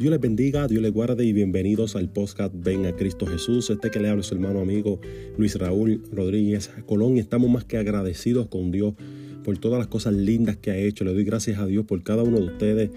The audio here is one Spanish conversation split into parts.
Dios les bendiga, Dios les guarde y bienvenidos al podcast Ven a Cristo Jesús. Este que le habla su hermano amigo Luis Raúl Rodríguez Colón estamos más que agradecidos con Dios por todas las cosas lindas que ha hecho. Le doy gracias a Dios por cada uno de ustedes.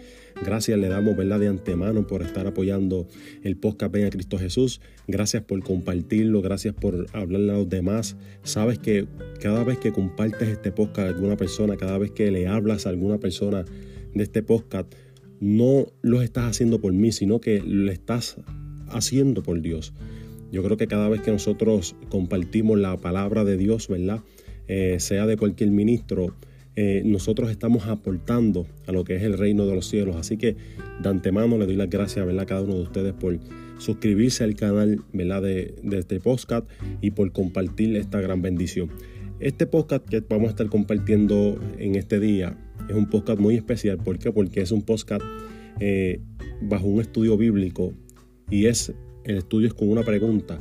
Gracias le damos, ¿verdad? De antemano por estar apoyando el podcast Ven a Cristo Jesús. Gracias por compartirlo. Gracias por hablarle a los demás. Sabes que cada vez que compartes este podcast a alguna persona, cada vez que le hablas a alguna persona de este podcast, no lo estás haciendo por mí, sino que lo estás haciendo por Dios. Yo creo que cada vez que nosotros compartimos la palabra de Dios, ¿verdad? Eh, sea de cualquier ministro, eh, nosotros estamos aportando a lo que es el reino de los cielos. Así que de antemano le doy las gracias ¿verdad? a cada uno de ustedes por suscribirse al canal ¿verdad? De, de este podcast y por compartir esta gran bendición. Este podcast que vamos a estar compartiendo en este día es un podcast muy especial. ¿Por qué? Porque es un podcast eh, bajo un estudio bíblico y es el estudio es con una pregunta.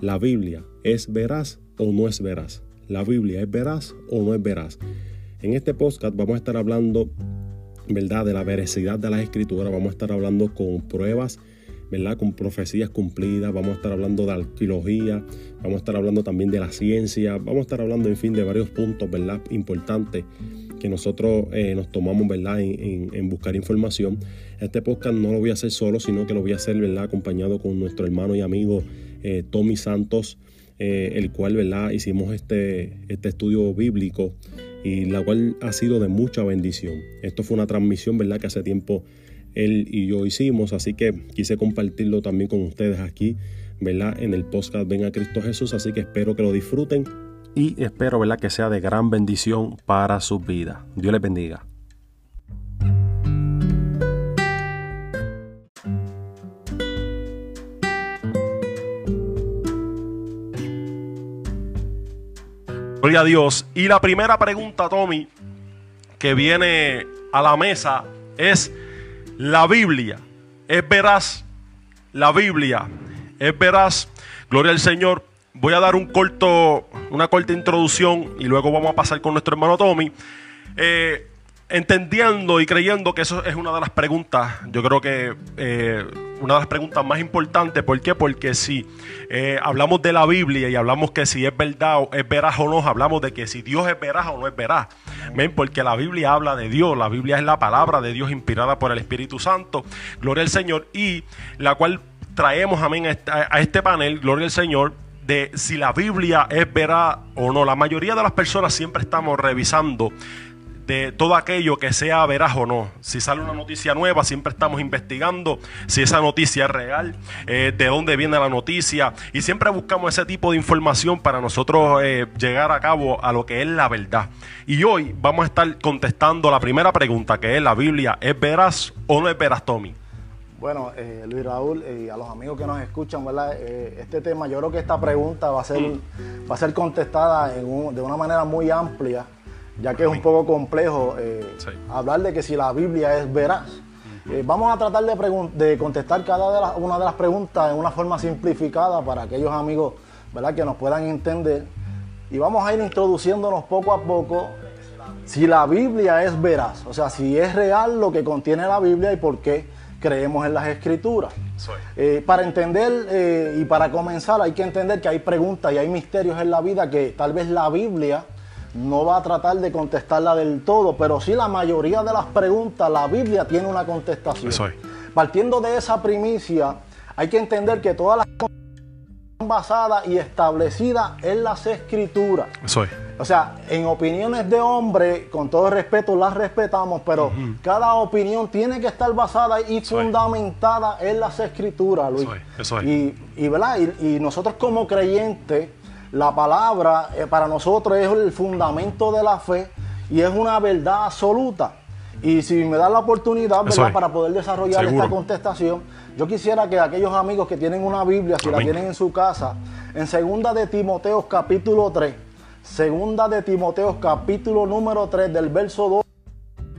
¿La Biblia es veraz o no es veraz? ¿La Biblia es veraz o no es veraz? En este podcast vamos a estar hablando, ¿verdad?, de la veracidad de las escrituras. Vamos a estar hablando con pruebas, ¿verdad?, con profecías cumplidas. Vamos a estar hablando de arqueología. Vamos a estar hablando también de la ciencia. Vamos a estar hablando, en fin, de varios puntos, ¿verdad?, importantes que nosotros eh, nos tomamos ¿verdad? En, buscar información. Este podcast no lo voy a hacer solo, sino que lo voy a hacer ¿verdad? acompañado con nuestro hermano y amigo eh, Tommy Santos, eh, el cual ¿verdad? hicimos este, este estudio bíblico y la cual ha sido de mucha bendición. Esto fue una transmisión ¿verdad? que hace tiempo él y yo hicimos, así que quise compartirlo también con ustedes aquí, ¿verdad? En el podcast Ven a Cristo Jesús, así que espero que lo disfruten y espero ¿verdad? que sea de gran bendición para su vida. Dios les bendiga. Gloria a Dios. Y la primera pregunta, Tommy, que viene a la mesa es, ¿la Biblia es veraz? La Biblia es veraz. Gloria al Señor voy a dar un corto, una corta introducción y luego vamos a pasar con nuestro hermano Tommy. Eh, entendiendo y creyendo que eso es una de las preguntas, yo creo que eh, una de las preguntas más importantes. ¿Por qué? Porque si eh, hablamos de la Biblia y hablamos que si es verdad o es veraz o no, hablamos de que si Dios es veraz o no es veraz. ¿Ven? Porque la Biblia habla de Dios, la Biblia es la palabra de Dios inspirada por el Espíritu Santo, gloria al Señor, y la cual traemos amén, a este panel, gloria al Señor, de si la Biblia es veraz o no. La mayoría de las personas siempre estamos revisando de todo aquello que sea veraz o no. Si sale una noticia nueva, siempre estamos investigando si esa noticia es real, eh, de dónde viene la noticia, y siempre buscamos ese tipo de información para nosotros eh, llegar a cabo a lo que es la verdad. Y hoy vamos a estar contestando la primera pregunta, que es la Biblia, ¿es veraz o no es veraz, Tommy? Bueno, eh, Luis Raúl y a los amigos que nos escuchan, ¿verdad? Eh, este tema, yo creo que esta pregunta va a ser, va a ser contestada de una manera muy amplia, ya que es un poco complejo eh, hablar de que si la Biblia es veraz. vamos a tratar de, de contestar cada una de las preguntas en una forma simplificada para aquellos amigos ¿verdad? que nos puedan entender. Y vamos a ir introduciéndonos poco a poco si la Biblia es veraz, o sea, si es real lo que contiene la Biblia y por qué creemos en las escrituras. Eh, para entender eh, y para comenzar hay que entender que hay preguntas y hay misterios en la vida que tal vez la Biblia no va a tratar de contestarla del todo, pero sí la mayoría de las preguntas la Biblia tiene una contestación. Partiendo de esa primicia, hay que entender que todas las basadas y establecidas en las escrituras. O sea, en opiniones de hombre, con todo respeto, las respetamos, pero cada opinión tiene que estar basada y fundamentada en las escrituras, Luis. Y, y, ¿verdad? Y, nosotros como creyentes, la palabra eh, para nosotros es el fundamento de la fe y es una verdad absoluta. Y si me da la oportunidad, ¿verdad? Para poder desarrollar esta contestación, yo quisiera que aquellos amigos que tienen una Biblia, si la tienen en su casa, en segunda de Timoteo capítulo 3, segunda de Timoteo capítulo número 3 del verso 2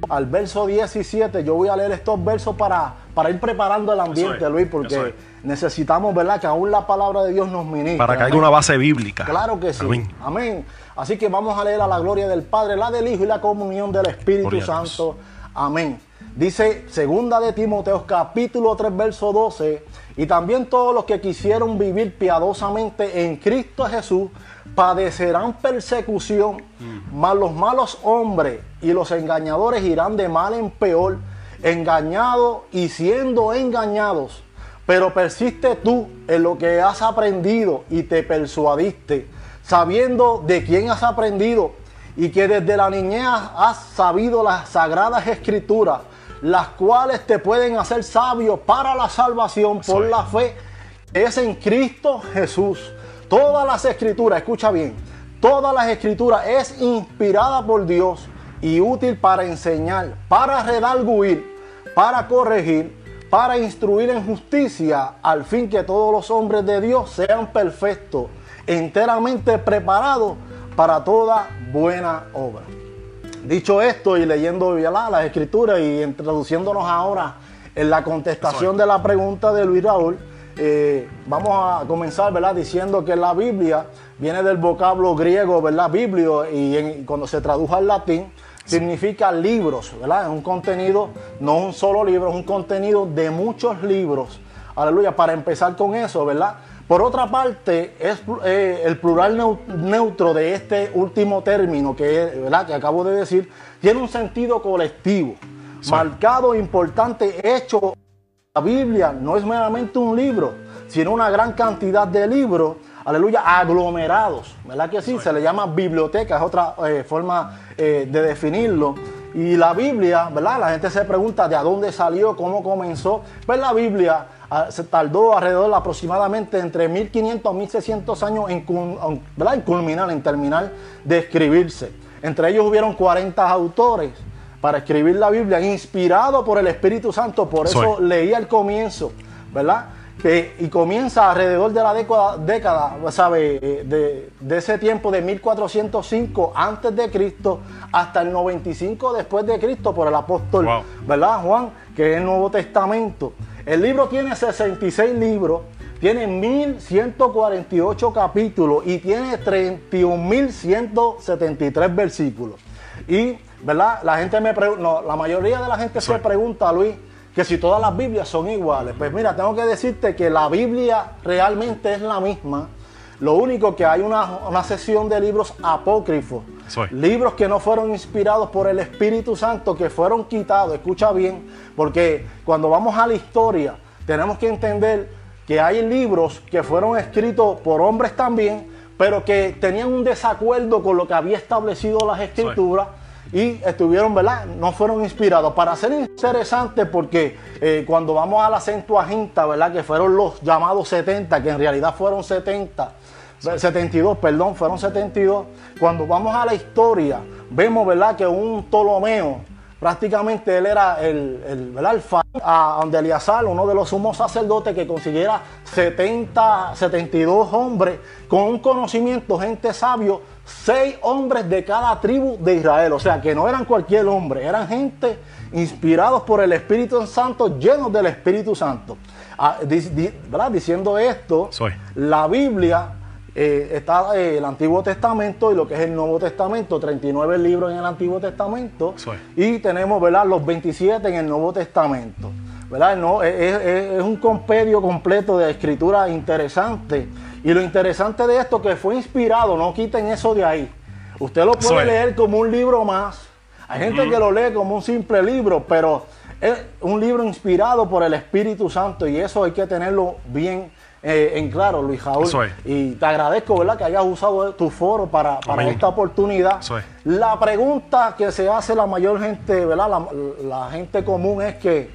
al verso 17, yo voy a leer estos versos para, para ir preparando el ambiente, Luis, porque necesitamos, ¿verdad?, que aún la palabra de Dios nos ministre. Para que haya una base bíblica. Claro que sí. Amén. Así que vamos a leer a la gloria del Padre, la del Hijo y la comunión del Espíritu Santo. Amén. Dice segunda de Timoteo capítulo 3 verso 12, y también todos los que quisieron vivir piadosamente en Cristo Jesús padecerán persecución, mm. mas los malos hombres y los engañadores irán de mal en peor, engañados y siendo engañados. Pero persiste tú en lo que has aprendido y te persuadiste, sabiendo de quién has aprendido y que desde la niñez has sabido las sagradas escrituras, las cuales te pueden hacer sabio para la salvación por la fe es en Cristo Jesús. Todas las escrituras, escucha bien, todas las escrituras es inspirada por Dios y útil para enseñar, para redarguir, para corregir, para instruir en justicia, al fin que todos los hombres de Dios sean perfectos, enteramente preparados para toda buena obra. Dicho esto y leyendo las escrituras y introduciéndonos ahora en la contestación de la pregunta de Luis Raúl, eh, vamos a comenzar ¿verdad? diciendo que la Biblia viene del vocablo griego, ¿verdad? Biblio, y cuando se tradujo al latín, significa libros, ¿verdad? Es un contenido, no un solo libro, es un contenido de muchos libros. Aleluya, para empezar con eso, ¿verdad? Por otra parte, es eh, el plural neutro de este último término que, ¿verdad? que acabo de decir, tiene un sentido colectivo, marcado, importante, hecho. La Biblia no es meramente un libro, sino una gran cantidad de libros aleluya, aglomerados, ¿verdad que sí? Se le llama biblioteca, es otra eh, forma eh, de definirlo. Y la Biblia, ¿verdad? La gente se pregunta de a dónde salió, cómo comenzó. Pues la Biblia se tardó alrededor aproximadamente entre 1500 a 1600 años en, culminar, en terminar de escribirse. Entre ellos hubieron 40 autores para escribir la Biblia, inspirado por el Espíritu Santo. Por eso leía el comienzo, ¿verdad? y comienza alrededor de la década, década ¿sabe? De, de, ese tiempo de 1405 antes de Cristo hasta el 95 después de Cristo por el apóstol, ¿verdad, Juan? Que es el Nuevo Testamento. El libro tiene 66 libros, tiene 1148 capítulos y tiene 31.173 versículos. Y, ¿verdad? La gente me pregunta, la mayoría de la gente se pregunta, Luis, que si todas las Biblias son iguales. Pues mira, tengo que decirte que la Biblia realmente es la misma. Lo único que hay una, una sesión de libros apócrifos. Libros que no fueron inspirados por el Espíritu Santo, que fueron quitados. Escucha bien, porque cuando vamos a la historia, tenemos que entender que hay libros que fueron escritos por hombres también, pero que tenían un desacuerdo con lo que había establecido las escrituras y estuvieron, ¿verdad? No fueron inspirados. Para ser interesante, porque eh, cuando vamos a la Centuaginta, ¿verdad? Que fueron los llamados 70, que en realidad fueron 70, 72, perdón, fueron 72. Cuando vamos a la historia, vemos, ¿verdad? Que un Ptolomeo, prácticamente él era el, el, ¿verdad? el a donde Eliasal, uno de los sumos sacerdotes, que consiguiera 70, 72 hombres con un conocimiento, gente sabio, seis hombres de cada tribu de Israel. O sea, que no eran cualquier hombre, eran gente inspirados por el Espíritu Santo, llenos del Espíritu Santo. Ah, Diciendo esto, la Biblia eh, está eh, el Antiguo Testamento y lo que es el Nuevo Testamento, 39 libros en el Antiguo Testamento y tenemos ¿verdad? los 27 en el Nuevo Testamento. ¿verdad? No, es, es, un compendio completo de escritura interesante y lo interesante de esto que fue inspirado, no quiten eso de ahí. Usted lo puede leer como un libro más. Hay gente que lo lee como un simple libro, pero es un libro inspirado por el Espíritu Santo y eso hay que tenerlo bien eh, en claro, Luis Jaúl. Y te agradezco, ¿verdad?, que hayas usado tu foro para, esta oportunidad. La pregunta que se hace la mayor gente, ¿verdad?, la, gente común es que,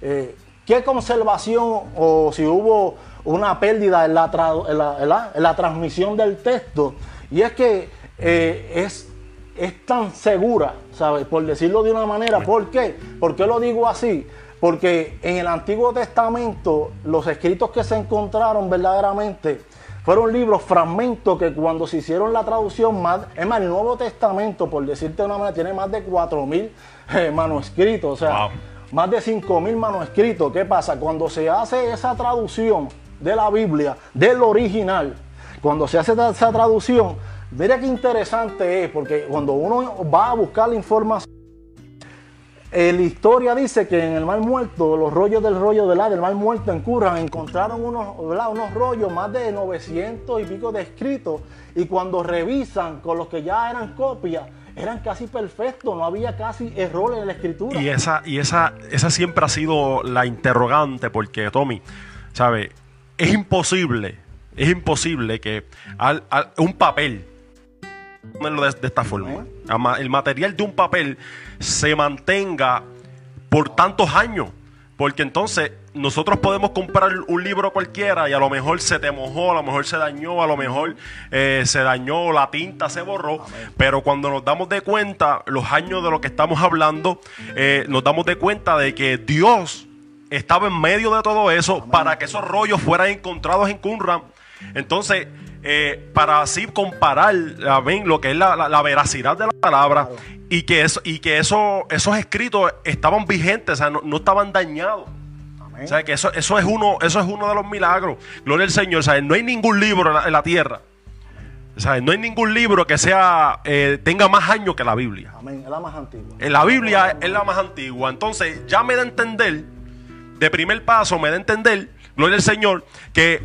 eh, ¿qué conservación o si hubo una pérdida en la, la, transmisión del texto. Y es que eh, es, es tan segura, ¿sabes? Por decirlo de una manera. ¿Por qué? ¿Por qué lo digo así? Porque en el Antiguo Testamento los escritos que se encontraron verdaderamente fueron libros, fragmentos que cuando se hicieron la traducción, más, es más, el Nuevo Testamento, por decirte de una manera, tiene más de 4.000 eh, manuscritos, o sea, más de 5.000 manuscritos. ¿Qué pasa? Cuando se hace esa traducción, de la Biblia, del original, cuando se hace esa traducción, mira qué interesante es, porque cuando uno va a buscar la información, eh, la historia dice que en el Mar Muerto, los rollos del rollo de la, del Mar Muerto en Curran, encontraron unos, unos rollos, más de 900 y pico de escritos, y cuando revisan con los que ya eran copias, eran casi perfectos, no había casi errores en la escritura. Y esa, y esa, esa siempre ha sido la interrogante, porque Tommy, ¿sabes? Es imposible, es imposible que un papel, de, de esta forma, el material de un papel se mantenga por tantos años. Porque entonces nosotros podemos comprar un libro cualquiera y a lo mejor se te mojó, a lo mejor se dañó, a lo mejor eh, se dañó, la tinta se borró. Pero cuando nos damos de cuenta, los años de lo que estamos hablando, eh, nos damos de cuenta de que Dios estaba en medio de todo eso para que esos rollos fueran encontrados en Qumran. Entonces, eh, para así comparar lo que es la, veracidad de la palabra y que, eso, y que eso, esos escritos estaban vigentes, o sea, no, estaban dañados. O sea, que eso, eso, es uno, eso es uno de los milagros. Gloria al Señor. O sea, no hay ningún libro en la, tierra. O sea, no hay ningún libro que sea eh, tenga más años que la Biblia. Amén. Es la más antigua. En la Biblia es la más antigua. Entonces, ya me da a entender, de primer paso, me da a entender, gloria al Señor, que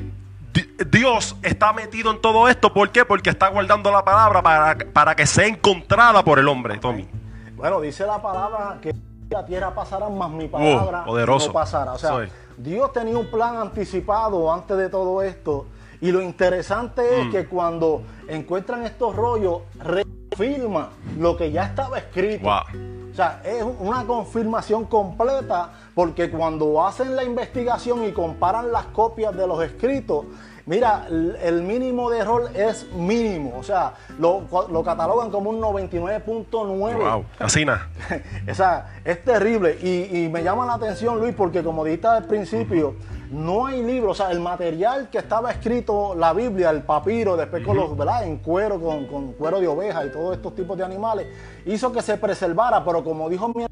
Dios está metido en todo esto. ¿Por qué? Porque está guardando la palabra para, para que sea encontrada por el hombre, Tommy. Bueno, dice la palabra que la tierra pasará, más mi palabra oh, no pasará. O sea, Dios tenía un plan anticipado antes de todo esto. Y lo interesante es mm. que cuando encuentran estos rollos, refirma lo que ya estaba escrito. O sea, es una confirmación completa porque cuando hacen la investigación y comparan las copias de los escritos, Mira, el mínimo de error es mínimo, o sea, lo, catalogan como un 99.9. Wow, así nada. o sea, es terrible y, me llama la atención, Luis, porque como dijiste al principio, no hay libro, o sea, el material que estaba escrito, la Biblia, el papiro, después con los, ¿verdad? En cuero, con, cuero de oveja y todos estos tipos de animales, hizo que se preservara, pero como dijo mi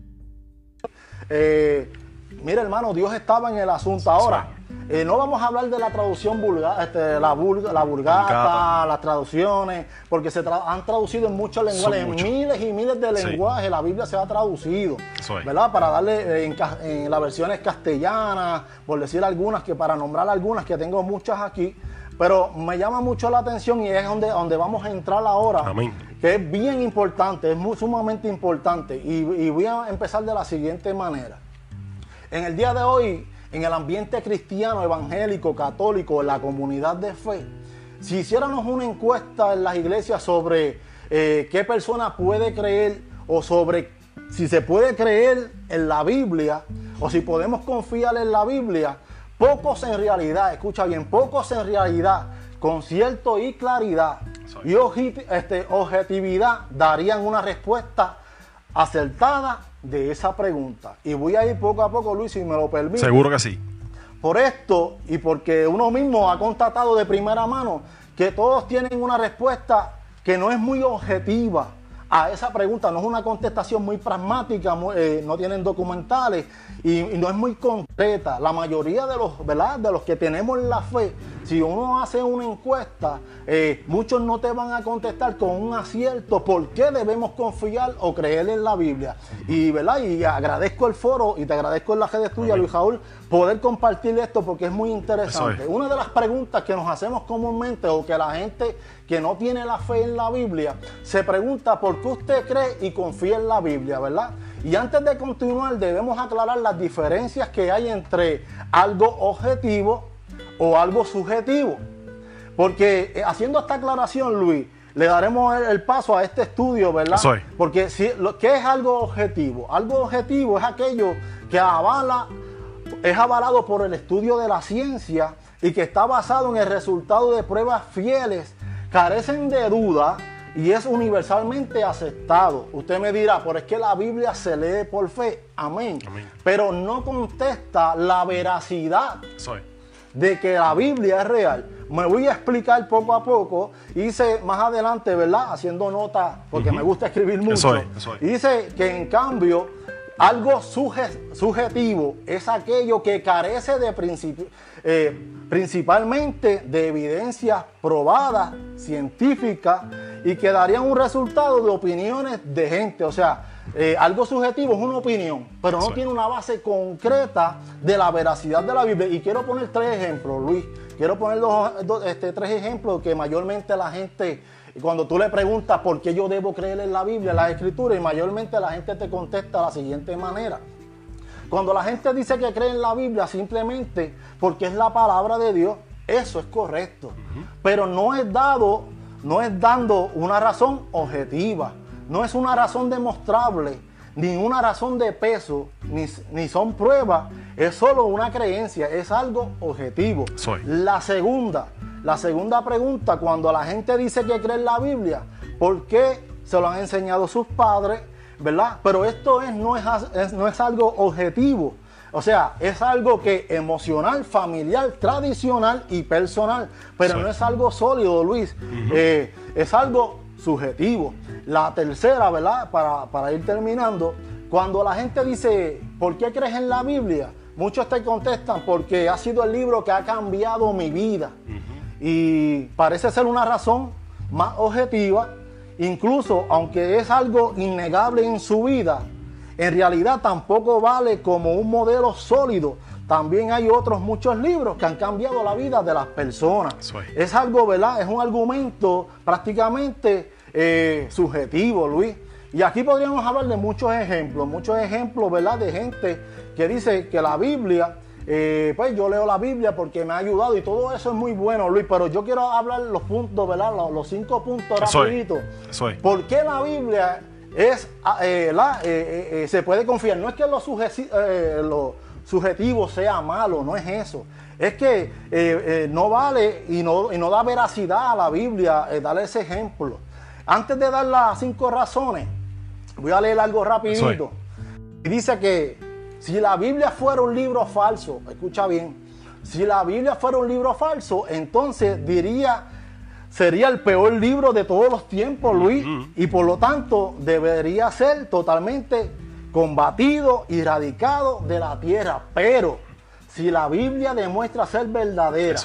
eh, mira hermano, Dios estaba en el asunto ahora. Eh, no vamos a hablar de la traducción vulgar, este, la, la vulgata, las traducciones, porque se han traducido en muchos lenguajes, en miles y miles de lenguajes, la Biblia se ha traducido, ¿verdad? Para darle eh, en, las versiones castellanas, por decir algunas, que para nombrar algunas, que tengo muchas aquí, pero me llama mucho la atención y es donde, donde vamos a entrar ahora, que es bien importante, es muy, sumamente importante, y voy a empezar de la siguiente manera. En el día de hoy, en el ambiente cristiano, evangélico, católico, en la comunidad de fe, si hiciéramos una encuesta en las iglesias sobre eh, qué persona puede creer o sobre si se puede creer en la Biblia o si podemos confiar en la Biblia, pocos en realidad, escucha bien, pocos en realidad, con cierto y claridad y este, objetividad darían una respuesta acertada de esa pregunta. Y voy a ir poco a poco, Luis, si me lo permite. Seguro que sí. Por esto y porque uno mismo ha constatado de primera mano que todos tienen una respuesta que no es muy objetiva a esa pregunta, no es una contestación muy pragmática, eh, no tienen documentales y, no es muy concreta. La mayoría de los, ¿verdad? de los que tenemos la fe si uno hace una encuesta, eh, muchos no te van a contestar con un acierto por qué debemos confiar o creer en la Biblia. Y, ¿verdad? y agradezco el foro y te agradezco en la red tuya, Luis Jaúl, poder compartir esto porque es muy interesante. Una de las preguntas que nos hacemos comúnmente o que la gente que no tiene la fe en la Biblia se pregunta por qué usted cree y confía en la Biblia, ¿verdad? Y antes de continuar debemos aclarar las diferencias que hay entre algo objetivo o algo subjetivo. Porque eh, haciendo esta aclaración, Luis, le daremos el, paso a este estudio, ¿verdad? Porque si, lo, ¿qué es algo objetivo? Algo objetivo es aquello que avala, es avalado por el estudio de la ciencia y que está basado en el resultado de pruebas fieles, carecen de duda y es universalmente aceptado. Usted me dirá, pero es que la Biblia se lee por fe, amén. Pero no contesta la veracidad. Soy de que la Biblia es real. Me voy a explicar poco a poco. Hice más adelante, ¿verdad? Haciendo nota, porque me gusta escribir mucho. Y dice que en cambio, algo subjetivo es aquello que carece de principio, eh, principalmente de evidencias probadas, científicas, y que darían un resultado de opiniones de gente. O sea, eh, algo subjetivo es una opinión, pero no tiene una base concreta de la veracidad de la Biblia. Y quiero poner tres ejemplos, Luis. Quiero poner este, tres ejemplos que mayormente la gente, cuando tú le preguntas por qué yo debo creer en la Biblia, en las escrituras, y mayormente la gente te contesta de la siguiente manera. Cuando la gente dice que cree en la Biblia simplemente porque es la palabra de Dios, eso es correcto. Pero no es dado, no es dando una razón objetiva, no es una razón demostrable, ni una razón de peso, ni, son pruebas, es solo una creencia, es algo objetivo. La segunda, la segunda pregunta, cuando la gente dice que cree en la Biblia, ¿por qué se lo han enseñado sus padres? ¿Verdad? Pero esto es, no, es, no es algo objetivo. O sea, es algo que emocional, familiar, tradicional y personal, pero no es algo sólido, Luis. Eh, es algo subjetivo. La tercera, ¿verdad? Para, para, ir terminando, cuando la gente dice, ¿por qué crees en la Biblia? Muchos te contestan porque ha sido el libro que ha cambiado mi vida. Y parece ser una razón más objetiva, incluso aunque es algo innegable en su vida, en realidad tampoco vale como un modelo sólido. También hay otros muchos libros que han cambiado la vida de las personas. Es algo, ¿verdad? Es un argumento prácticamente eh, subjetivo, Luis. Y aquí podríamos hablar de muchos ejemplos, muchos ejemplos, ¿verdad? De gente que dice que la Biblia, eh, pues yo leo la Biblia porque me ha ayudado y todo eso es muy bueno, Luis, pero yo quiero hablar los puntos, ¿verdad? Los, cinco puntos rapiditos. ¿Por qué la Biblia es, ah, eh, la, eh, eh, se puede confiar. No es que lo, subjetivo sea malo, no es eso. Es que no vale y no, y no, da veracidad a la Biblia darle ese ejemplo. Antes de dar las cinco razones, voy a leer algo rapidito. Y dice que si la Biblia fuera un libro falso, escucha bien, si la Biblia fuera un libro falso, entonces diría sería el peor libro de todos los tiempos, Luis, y por lo tanto debería ser totalmente combatido y erradicado de la tierra. Pero si la Biblia demuestra ser verdadera,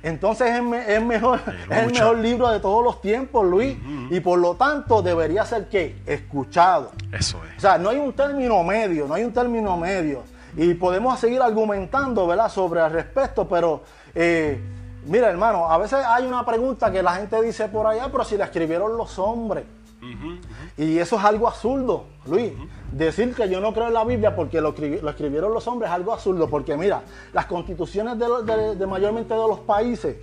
entonces es, mejor, el mejor libro de todos los tiempos, Luis, y por lo tanto debería ser que escuchado. Eso es. O sea, no hay un término medio, no hay un término medio. Y podemos seguir argumentando, ¿verdad?, sobre el respecto, pero eh, Mira, hermano, a veces hay una pregunta que la gente dice por allá, pero si la escribieron los hombres. Y eso es algo absurdo, Luis. Decir que yo no creo en la Biblia porque lo, escribieron los hombres es algo absurdo. Porque mira, las constituciones de, mayormente de los países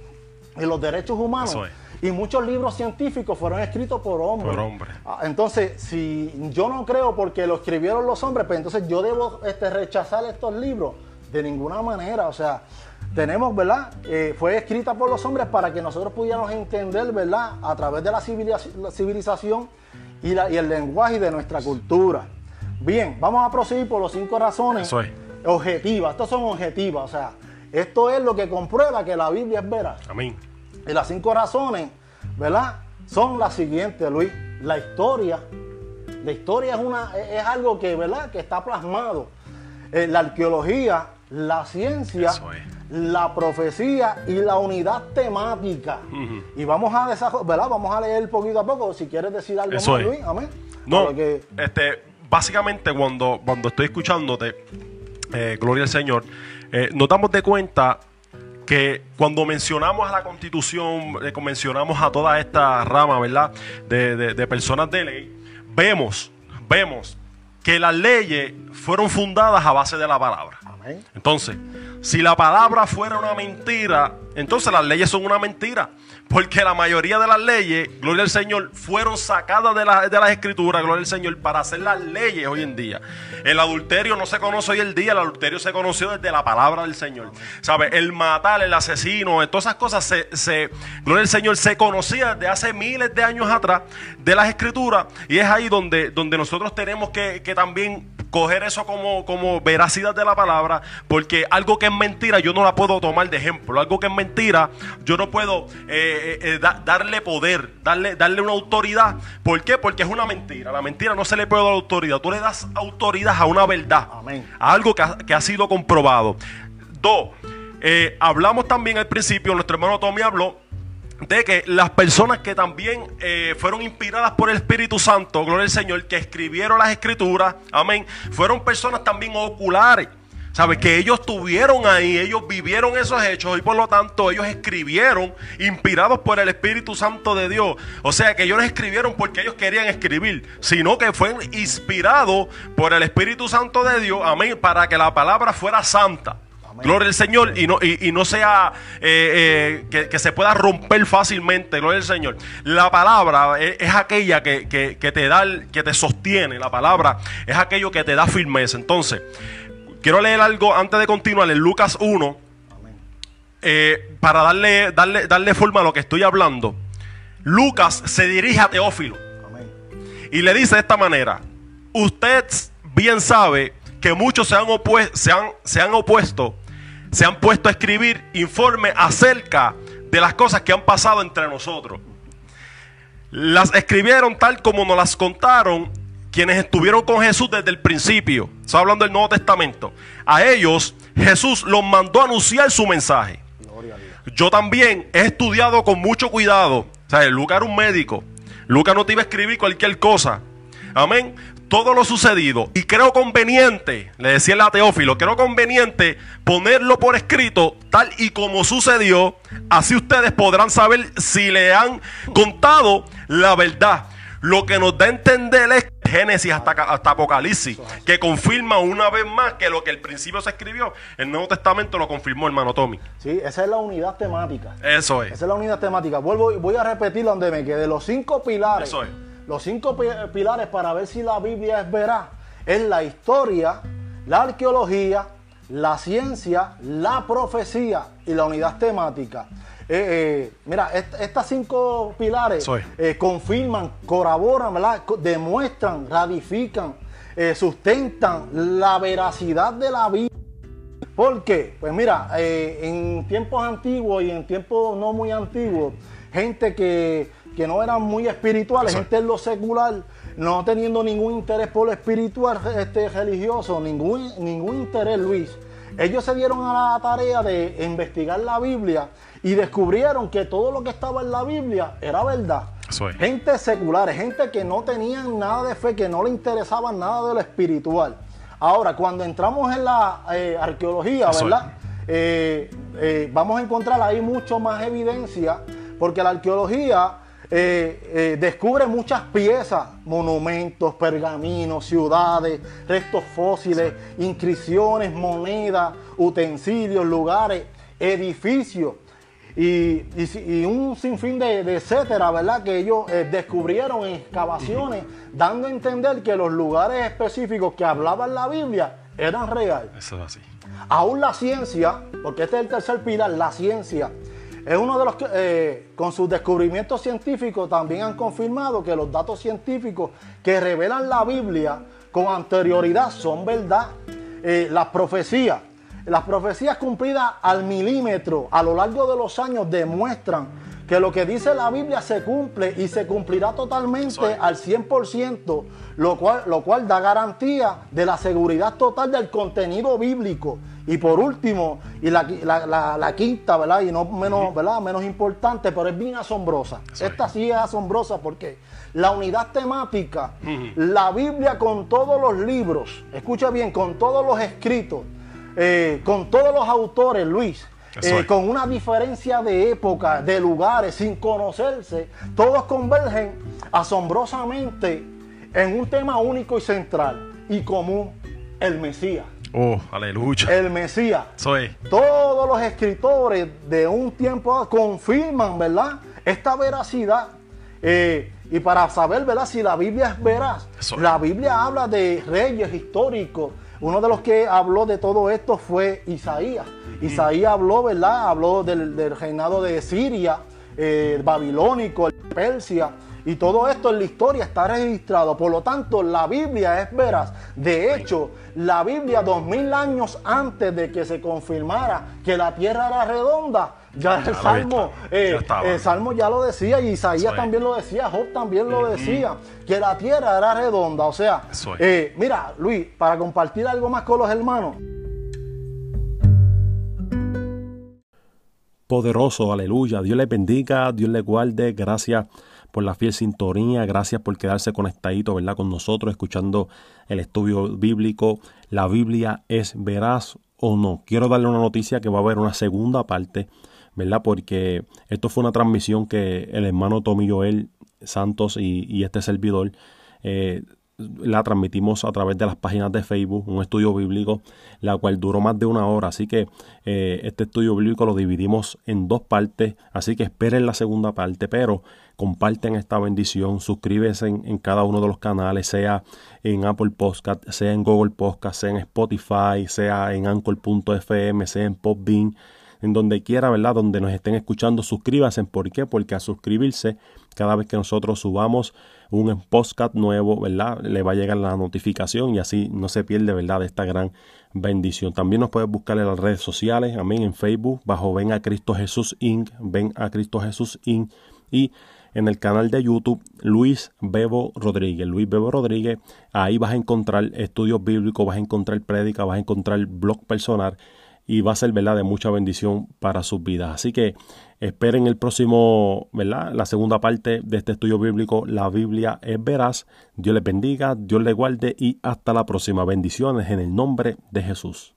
y los derechos humanos y muchos libros científicos fueron escritos por hombres. Por hombres. Ah, entonces, si yo no creo porque lo escribieron los hombres, pues entonces yo debo este, rechazar estos libros. De ninguna manera. O sea, tenemos, ¿verdad? Eh, fue escrita por los hombres para que nosotros pudiéramos entender, ¿verdad? A través de la, civilización y, el lenguaje de nuestra cultura. Bien, vamos a proseguir por las cinco razones objetivas. Estas son objetivas, o sea, esto es lo que comprueba que la Biblia es veraz. Amén. Y las cinco razones, ¿verdad? Son las siguientes, Luis. La historia. La historia es, una, es algo que, ¿verdad? Que está plasmado. Eh, la arqueología, la ciencia la profecía y la unidad temática. Y vamos a ¿verdad? Vamos a leer poquito a poco. Si quieres decir algo más, Luis, amén. No, este, básicamente cuando, cuando estoy escuchándote, eh, gloria al Señor, eh, nos damos de cuenta que cuando mencionamos a la constitución, eh, mencionamos a toda esta rama, ¿verdad? De, de personas de ley, vemos, vemos que las leyes fueron fundadas a base de la palabra. Amén. Entonces, si la palabra fuera una mentira, entonces las leyes son una mentira. Porque la mayoría de las leyes, gloria al Señor, fueron sacadas de, de las escrituras, gloria al Señor, para hacer las leyes hoy en día. El adulterio no se conoce hoy en día, el adulterio se conoció desde la palabra del Señor. ¿Sabe? El matar, el asesino, todas esas cosas, se, gloria al Señor, se conocía desde hace miles de años atrás de las escrituras. Y es ahí donde, donde nosotros tenemos que, que también coger eso como, como veracidad de la palabra, porque algo que es mentira yo no la puedo tomar de ejemplo. Algo que es mentira yo no puedo eh, eh, eh, darle poder, darle, darle una autoridad. ¿Por qué? Porque es una mentira. La mentira no se le puede dar autoridad. Tú le das autoridad a una verdad, a algo que ha, que ha sido comprobado. Dos, hablamos también al principio, nuestro hermano Tommy habló de que las personas que también eh, fueron inspiradas por el Espíritu Santo, gloria al Señor, que escribieron las escrituras, amén, fueron personas también oculares. ¿Sabes? Que ellos estuvieron ahí, ellos vivieron esos hechos y por lo tanto ellos escribieron inspirados por el Espíritu Santo de Dios. O sea que ellos no escribieron porque ellos querían escribir, sino que fue inspirado por el Espíritu Santo de Dios, amén, para que la palabra fuera santa. Gloria al Señor y no, y, no sea eh, eh, que, se pueda romper fácilmente. Gloria al Señor. La palabra es, aquella que, que, te da, que te sostiene. La palabra es aquello que te da firmeza. Entonces, quiero leer algo antes de continuar en Lucas 1. Eh, para darle, darle, darle forma a lo que estoy hablando. Lucas se dirige a Teófilo. Y le dice de esta manera. Usted bien sabe que muchos se han, se han, se han opuesto se han puesto a escribir informes acerca de las cosas que han pasado entre nosotros. Las escribieron tal como nos las contaron quienes estuvieron con Jesús desde el principio. Está hablando del Nuevo Testamento. A ellos Jesús los mandó a anunciar su mensaje. Yo también he estudiado con mucho cuidado. O sea, Lucas era un médico. Lucas no te iba a escribir cualquier cosa. Amén todo lo sucedido y creo conveniente, le decía el a Teófilo, creo conveniente ponerlo por escrito tal y como sucedió, así ustedes podrán saber si le han contado la verdad. Lo que nos da a entender es Génesis hasta, hasta Apocalipsis, que confirma una vez más que lo que el principio se escribió, el Nuevo Testamento lo confirmó hermano Tommy. Sí, esa es la unidad temática. Eso es. Esa es la unidad temática. Vuelvo, voy a repetir donde me quedé. Los cinco pilares. Eso es los cinco pilares para ver si la Biblia es veraz es la historia, la arqueología, la ciencia, la profecía y la unidad temática. Eh, eh, mira, estas cinco pilares eh, confirman, colaboran, demuestran, ratifican, sustentan la veracidad de la Biblia. ¿Por qué? Pues mira, en tiempos antiguos y en tiempos no muy antiguos, gente que que no eran muy espirituales, gente en lo secular, no teniendo ningún interés por lo espiritual este, religioso, ningún, ningún interés, Luis. Ellos se dieron a la tarea de investigar la Biblia y descubrieron que todo lo que estaba en la Biblia era verdad. Gente secular, gente que no tenían nada de fe, que no le interesaba nada de lo espiritual. Ahora, cuando entramos en la eh, arqueología, ¿verdad? Eh, eh, vamos a encontrar ahí mucho más evidencia, porque la arqueología eh, eh, descubre muchas piezas, monumentos, pergaminos, ciudades, restos fósiles, inscripciones, monedas, utensilios, lugares, edificios y, un sinfín de, etcétera, ¿verdad? Que ellos eh, descubrieron en excavaciones, dando a entender que los lugares específicos que hablaban la Biblia eran reales. Eso es así. Aún la ciencia, porque este es el tercer pilar, la ciencia es uno de los que, eh, con sus descubrimientos científicos, también han confirmado que los datos científicos que revelan la Biblia con anterioridad son verdad. Eh, las profecías, las profecías cumplidas al milímetro a lo largo de los años demuestran que lo que dice la Biblia se cumple y se cumplirá totalmente al 100%, lo cual, lo cual da garantía de la seguridad total del contenido bíblico. Y por último, y la, quinta, ¿verdad? Y no menos, ¿verdad? menos importante, pero es bien asombrosa. Esta sí es asombrosa porque la unidad temática, la Biblia con todos los libros, escucha bien, con todos los escritos, eh, con todos los autores, Luis, eh, con una diferencia de época, de lugares, sin conocerse, todos convergen asombrosamente en un tema único y central y común, el Mesías. Oh, aleluya. El Mesías. Soy. Todos los escritores de un tiempo confirman, ¿verdad? Esta veracidad. Eh, y para saber, ¿verdad? Si la Biblia es veraz, la Biblia habla de reyes históricos. Uno de los que habló de todo esto fue Isaías. Isaías habló, ¿verdad? Habló del, reinado de Siria, eh, babilónico, Persia. Y todo esto en la historia está registrado. Por lo tanto, la Biblia es veraz. De hecho, la Biblia, dos mil años antes de que se confirmara que la tierra era redonda, ya el Salmo, eh, el Salmo ya lo decía, y Isaías también lo decía, Job también lo decía, que la tierra era redonda. O sea, eh, mira, Luis, para compartir algo más con los hermanos. poderoso, aleluya. Dios les bendiga, Dios les guarde, gracias por la fiel sintonía, gracias por quedarse conectadito, ¿verdad? Con nosotros, escuchando el estudio bíblico. La Biblia es veraz o no. Quiero darle una noticia que va a haber una segunda parte, ¿verdad? Porque esto fue una transmisión que el hermano Tommy Joel Santos y, este servidor eh, la transmitimos a través de las páginas de Facebook, un estudio bíblico, la cual duró más de una hora. Así que eh, este estudio bíblico lo dividimos en dos partes, así que esperen la segunda parte, pero comparten esta bendición, suscríbete en, cada uno de los canales, sea en Apple Podcast, sea en Google Podcast, sea en Spotify, sea en Anchor.fm, sea en Popbean en donde quiera, ¿verdad? Donde nos estén escuchando, suscríbanse. ¿Por qué? Porque a suscribirse, cada vez que nosotros subamos un podcast nuevo, ¿verdad? Le va a llegar la notificación y así no se pierde, ¿verdad? De esta gran bendición. También nos puedes buscar en las redes sociales, amén, en Facebook, bajo Ven a Cristo Jesús Inc., Ven a Cristo Jesús Inc. y en el canal de YouTube Luis Bebo Rodríguez. Luis Bebo Rodríguez, ahí vas a encontrar estudios bíblicos, vas a encontrar prédica, vas a encontrar blog personal y va a ser, ¿verdad?, de mucha bendición para sus vidas. Así que esperen el próximo, ¿verdad?, la segunda parte de este estudio bíblico. La Biblia es veraz. Dios les bendiga, Dios les guarde y hasta la próxima. Bendiciones en el nombre de Jesús.